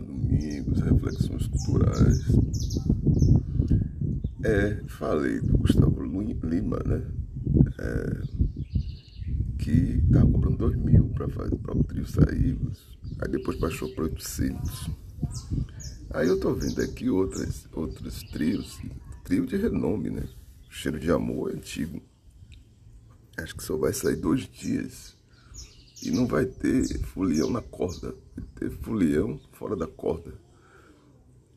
Domingos, reflexões culturais. É, falei do Gustavo Lima, né? É, que tava cobrando dois mil para fazer o trio sair, aí depois baixou para 800. Aí eu tô vendo aqui outras, outros trios, trio de renome, né? Cheiro de Amor é antigo. Acho que só vai sair dois dias. E não vai ter folião na corda, ter folião fora da corda.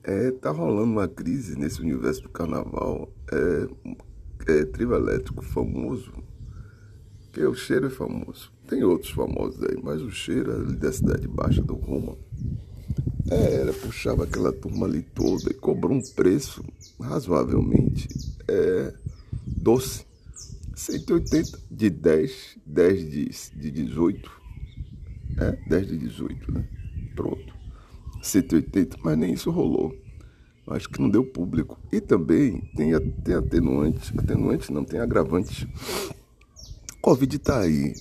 É, tá rolando uma crise nesse universo do carnaval. É, é trio elétrico famoso, que o cheiro é famoso. Tem outros famosos aí, mas o cheiro é ali da cidade baixa do Roma. É, era, puxava aquela turma ali toda e cobrou um preço razoavelmente é, doce 180 de 10, 10 de, de 18. É, 10 de 18, né? Pronto. 180, mas nem isso rolou. Acho que não deu público. E também tem, tem atenuante. Atenuante não, tem agravante. Covid tá aí.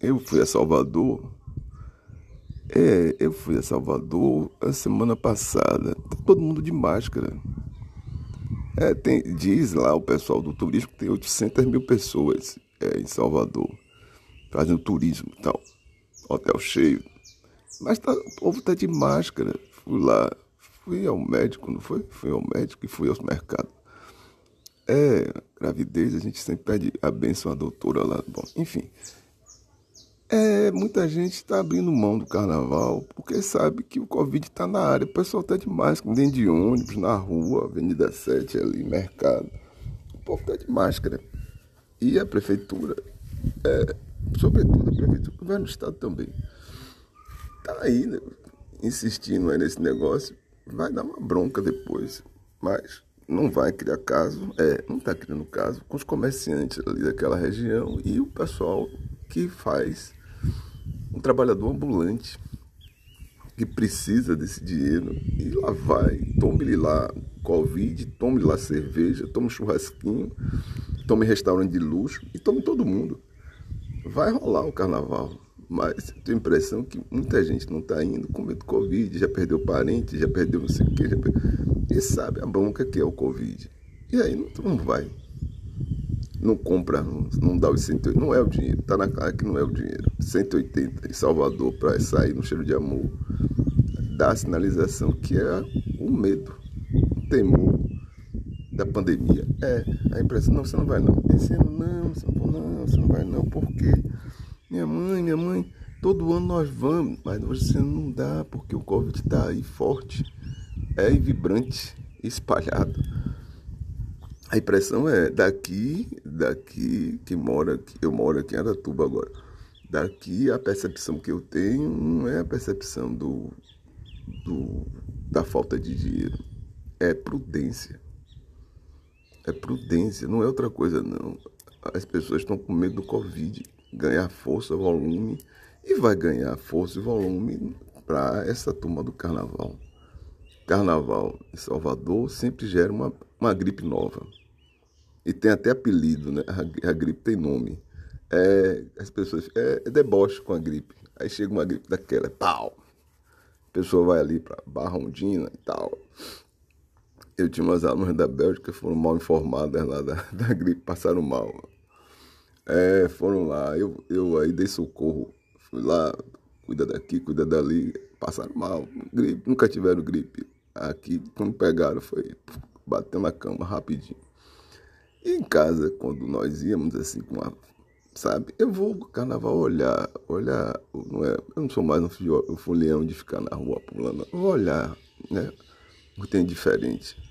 Eu fui a Salvador. É, eu fui a Salvador a semana passada. Tá todo mundo de máscara. É, tem, diz lá o pessoal do turismo que tem 800 mil pessoas é, em Salvador fazendo turismo e tal. Hotel cheio. Mas tá, o povo tá de máscara. Fui lá, fui ao médico, não foi? Fui ao médico e fui ao mercado. É, gravidez, a gente sempre pede a benção à doutora lá. Bom, enfim. É, muita gente está abrindo mão do carnaval porque sabe que o Covid está na área. O pessoal está de máscara, dentro de ônibus, na rua, Avenida 7 ali, mercado. O povo está de máscara. E a prefeitura, é, sobretudo a prefeitura, o governo do estado também, está aí, né, insistindo aí nesse negócio. Vai dar uma bronca depois, mas não vai criar caso, é, não está criando caso com os comerciantes ali daquela região e o pessoal que faz um trabalhador ambulante que precisa desse dinheiro e lá vai, tome-lhe lá Covid, tome lá cerveja, tome churrasquinho, tome restaurante de luxo e tome todo mundo. Vai rolar o carnaval, mas tenho a impressão que muita gente não está indo com medo do Covid, já perdeu parente, já perdeu não sei o que, e sabe a bronca que é o Covid. E aí não, não vai não compra, não dá os 180, não é o dinheiro, tá na cara que não é o dinheiro. 180 em Salvador para sair no cheiro de amor, dá a sinalização que é o medo, o temor da pandemia. É, a impressão, não, você não vai não. Esse ano não, você não, não, você não vai não, porque minha mãe, minha mãe, todo ano nós vamos, mas você não dá, porque o Covid tá aí forte, é vibrante, espalhado. A impressão é daqui, daqui que mora, eu moro aqui em Aratuba agora. Daqui a percepção que eu tenho não é a percepção do, do da falta de dinheiro, é prudência. É prudência, não é outra coisa não. As pessoas estão com medo do Covid, ganhar força, volume e vai ganhar força e volume para essa turma do carnaval. Carnaval em Salvador sempre gera uma, uma gripe nova. E tem até apelido, né? A, a gripe tem nome. É, as pessoas. É, é, deboche com a gripe. Aí chega uma gripe daquela, é pau! A pessoa vai ali para Barra Ondina e tal. Eu tinha umas alunas da Bélgica foram mal informadas lá da, da gripe, passaram mal. É, foram lá, eu, eu aí dei socorro. Fui lá, cuida daqui, cuida dali. Passaram mal, gripe, nunca tiveram gripe. Aqui, quando pegaram, foi batendo na cama rapidinho. E em casa, quando nós íamos assim com a. Sabe? Eu vou no carnaval olhar, olhar. Não é, eu não sou mais um, folião de ficar na rua pulando. Vou olhar, né? O que tem diferente.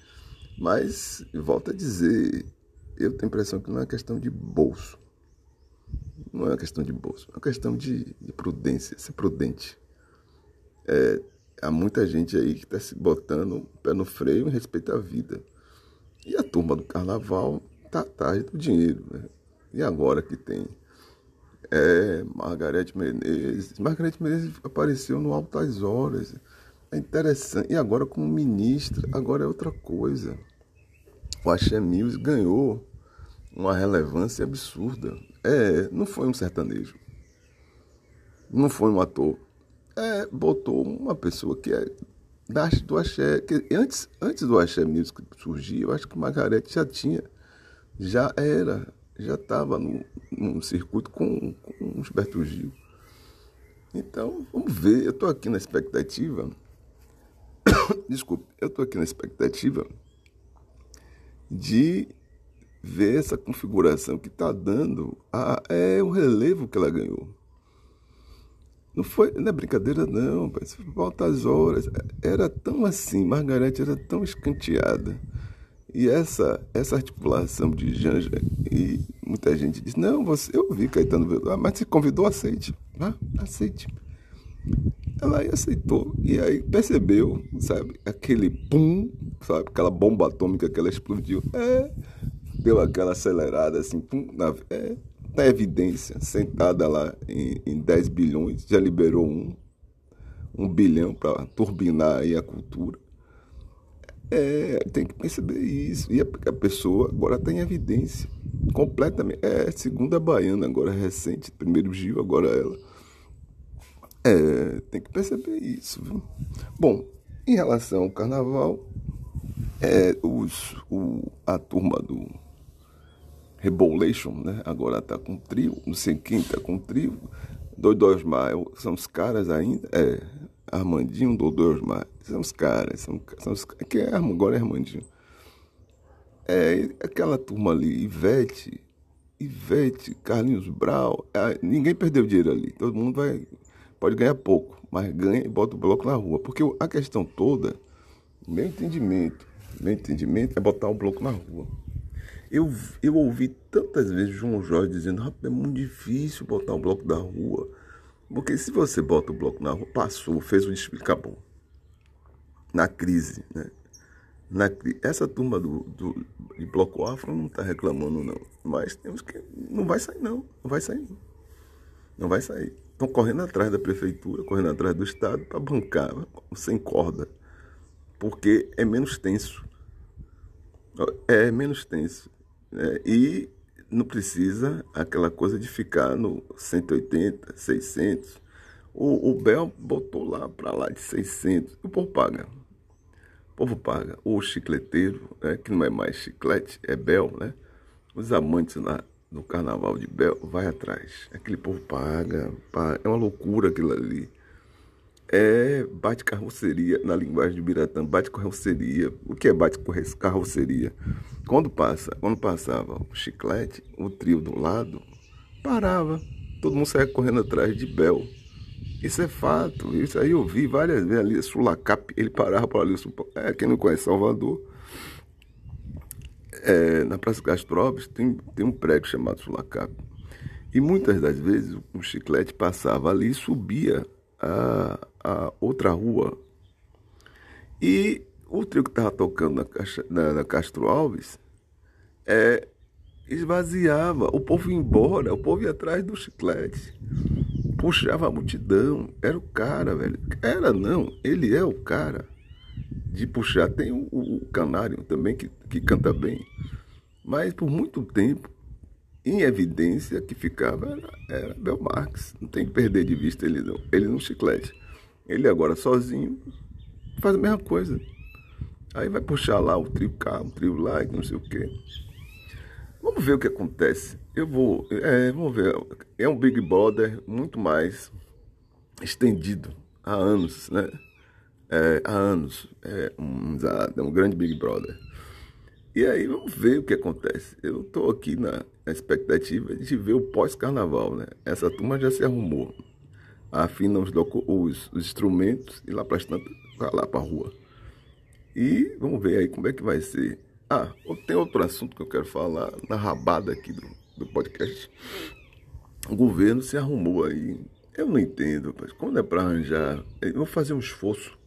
Mas, volto a dizer, eu tenho a impressão que não é questão de bolso. Não é uma questão de bolso, é uma questão de, de prudência, ser prudente. É, há muita gente aí que está se botando o pé no freio em respeito à vida. E a turma do carnaval tá atrás do dinheiro. Né? E agora que tem é, Margarete Menezes. Margarete Menezes apareceu no Altas Horas. É interessante. E agora como ministra, agora é outra coisa. O Axé Music ganhou uma relevância absurda. É, não foi um sertanejo. Não foi um ator. é, botou uma pessoa que é da, do axé. Que antes, antes do axé music surgir, eu acho que Margarete já tinha, já era, já estava num, num circuito com, com Gilberto Gil. Então, vamos ver. Eu estou aqui na expectativa. Desculpe, eu estou aqui na expectativa de ver essa configuração que está dando. A, é o relevo que ela ganhou. Não foi, não é brincadeira não. Volta as horas. Era tão assim, Margarete era tão escanteada. E essa, essa articulação de Janja, e muita gente diz, não, você, eu vi Caetano Veloso, ah, mas se convidou, aceite. Ah, aceite. Ela aí aceitou. E aí percebeu, sabe, aquele pum, sabe, aquela bomba atômica que ela explodiu. É, deu aquela acelerada assim, pum, na, é, na evidência, sentada lá em, em 10 bilhões, já liberou um, um bilhão para turbinar aí a cultura. É, tem que perceber isso. E a, pessoa agora tem evidência. Completamente. É segunda baiana, agora recente. Primeiro Gil, agora ela. É, tem que perceber isso. Viu? Bom, em relação ao carnaval, é, os, o, a turma do Rebolation, né? Agora tá com trio, não sei quem tá com trio. Doido Osmar, são os caras ainda. É, Armandinho, Dodô Osmar. São os caras, são, são os que é, agora é Armandinho. É aquela turma ali, Ivete, Ivete, Carlinhos Brau, é, ninguém perdeu dinheiro ali. Todo mundo vai, pode ganhar pouco, mas ganha e bota o bloco na rua. Porque a questão toda, meu entendimento, meu entendimento é botar o bloco na rua. Eu, eu ouvi tantas vezes João Jorge dizendo, é muito difícil botar o bloco da rua. Porque se você bota o bloco na rua, passou, fez o acabou. Na crise, né? Na, essa turma do, do, de bloco afro não está reclamando, não. Mas temos que. Não vai sair, não. Não vai sair, não. Não vai sair. Estão correndo atrás da prefeitura, correndo atrás do Estado para bancar sem corda. Porque é menos tenso. É menos tenso. É, e não precisa aquela coisa de ficar no 180, 600. O, o Bel botou lá para lá de 600. O povo paga. O povo paga. O chicleteiro, né, que não é mais chiclete, é Bel, né? Os amantes lá do carnaval de Bel, vai atrás. Aquele povo paga, paga. É uma loucura aquilo ali é bate carroceria na linguagem de Biratã, bate carroceria. O que é bate carroceria? Quando passa, quando passava o chiclete, o trio do lado parava, todo mundo saia correndo atrás de Bel. Isso é fato, isso aí eu vi várias vezes ali, Sulacap, ele parava por ali, é, quem não conhece Salvador, é, na Praça Castro Alves tem, tem um prédio chamado Sulacap. E muitas das vezes o chiclete passava ali e subia a, a outra rua. E o trio que estava tocando na, Caixa, na, na, Castro Alves é, esvaziava, o povo ia embora, o povo ia atrás do chiclete, puxava a multidão, era o cara, velho. Era não, ele é o cara de puxar. Tem o, o Canário também que, que canta bem, mas por muito tempo em evidência que ficava era, era Bel Marx. Não tem que perder de vista ele não. Ele no chiclete. Ele agora sozinho faz a mesma coisa. Aí vai puxar lá o trio cá, o trio lá, não sei o quê. Vamos ver o que acontece. Eu vou. É, vamos ver. É um Big Brother muito mais estendido há anos, né? É, há anos. É um, é um grande Big Brother. E aí vamos ver o que acontece. Eu estou aqui na expectativa de ver o pós-carnaval, né? Essa turma já se arrumou. Afina os, os, os instrumentos e lá para lá para a rua. E vamos ver aí como é que vai ser. Ah, tem outro assunto que eu quero falar na rabada aqui do, do podcast. O governo se arrumou aí. Eu não entendo, mas quando é para arranjar, eu vou fazer um esforço.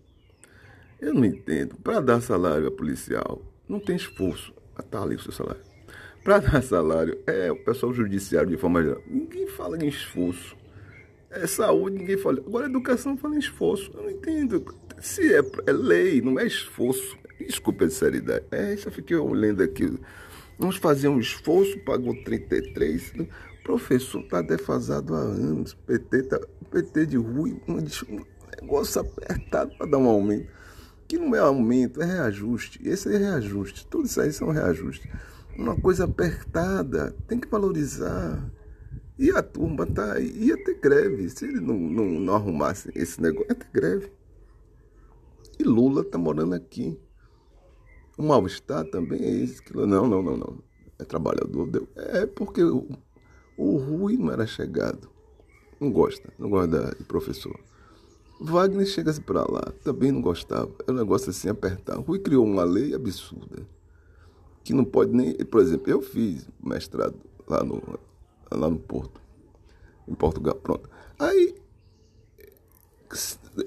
Eu não entendo. Para dar salário a policial, não tem esforço. Ah, tá ali o seu salário. Para dar salário, é o pessoal judiciário de forma geral. Ninguém fala em esforço. É saúde, ninguém fala. Agora, educação fala em esforço. Eu não entendo. Se é, é lei, não é esforço. Desculpa a seriedade. É, já fiquei olhando aqui. Vamos fazer um esforço, pagou 33. O professor está defasado há anos. PT, tá, PT de Rui. negócio apertado para dar um aumento. Que não é aumento, é reajuste. Esse é reajuste. Tudo isso aí são reajustes. Uma coisa apertada, tem que valorizar. E a turma tá ia ter greve. Se ele não, não, não arrumasse esse negócio, ia ter greve. E Lula tá morando aqui. O mal-estar também é esse. Que, não, não, não, não. É trabalhador. Deu. É porque o, o Rui não era chegado. Não gosta, não gosta de professor. Wagner chega para lá, também não gostava. É um negócio assim, apertar. Rui criou uma lei absurda. Que não pode nem. Por exemplo, eu fiz mestrado lá no, lá no Porto, em Portugal. Pronto. Aí,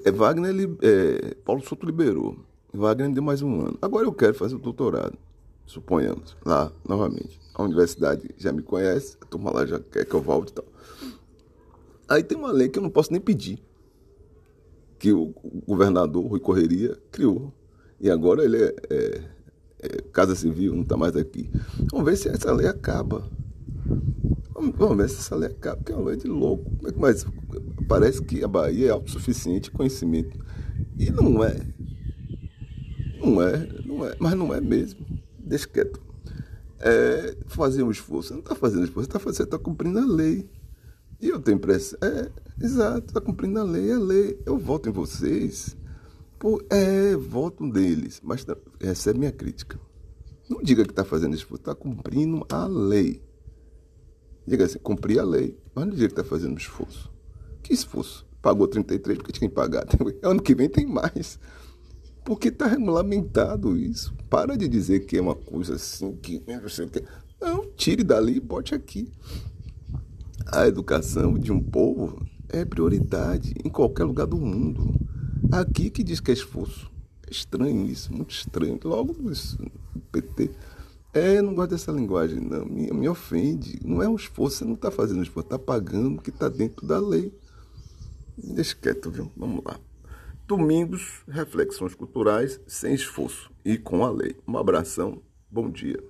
é, Wagner, é, Paulo Souto liberou. Wagner deu mais um ano. Agora eu quero fazer o doutorado, suponhamos, lá novamente. A universidade já me conhece, a turma lá já quer que eu volte e tal. Aí tem uma lei que eu não posso nem pedir, que o governador Rui Correria criou. E agora ele é, é, é Casa Civil, não está mais aqui. Vamos ver se essa lei acaba. Vamos, vamos ver se essa lei acaba, porque é uma lei de louco. Mas parece que a Bahia é autossuficiente conhecimento. E não é. Não é, não é, mas não é mesmo. Deixa quieto. É, fazer um esforço. Você não está fazendo esforço, você está tá cumprindo a lei. E eu tenho impressão. É, exato, está cumprindo a lei, a lei. Eu voto em vocês. Pô, é, voto deles, mas recebe minha crítica. Não diga que está fazendo esforço, está cumprindo a lei. Diga assim, cumprir a lei, mas não diga que está fazendo esforço. Que esforço? Pagou 33 porque tinha que pagar. Ano que vem tem mais. Porque está regulamentado isso. Para de dizer que é uma coisa assim, que não sei o. Não, tire dali e bote aqui. A educação de um povo é prioridade em qualquer lugar do mundo. Aqui que diz que é esforço. É estranho isso, muito estranho. Logo isso, PT. É, não gosto dessa linguagem, não. Me, me ofende. Não é um esforço, você não está fazendo esforço, está pagando o que está dentro da lei. Deixa quieto, viu? Vamos lá. Domingos, reflexões culturais sem esforço e com a lei. Um abração, bom dia.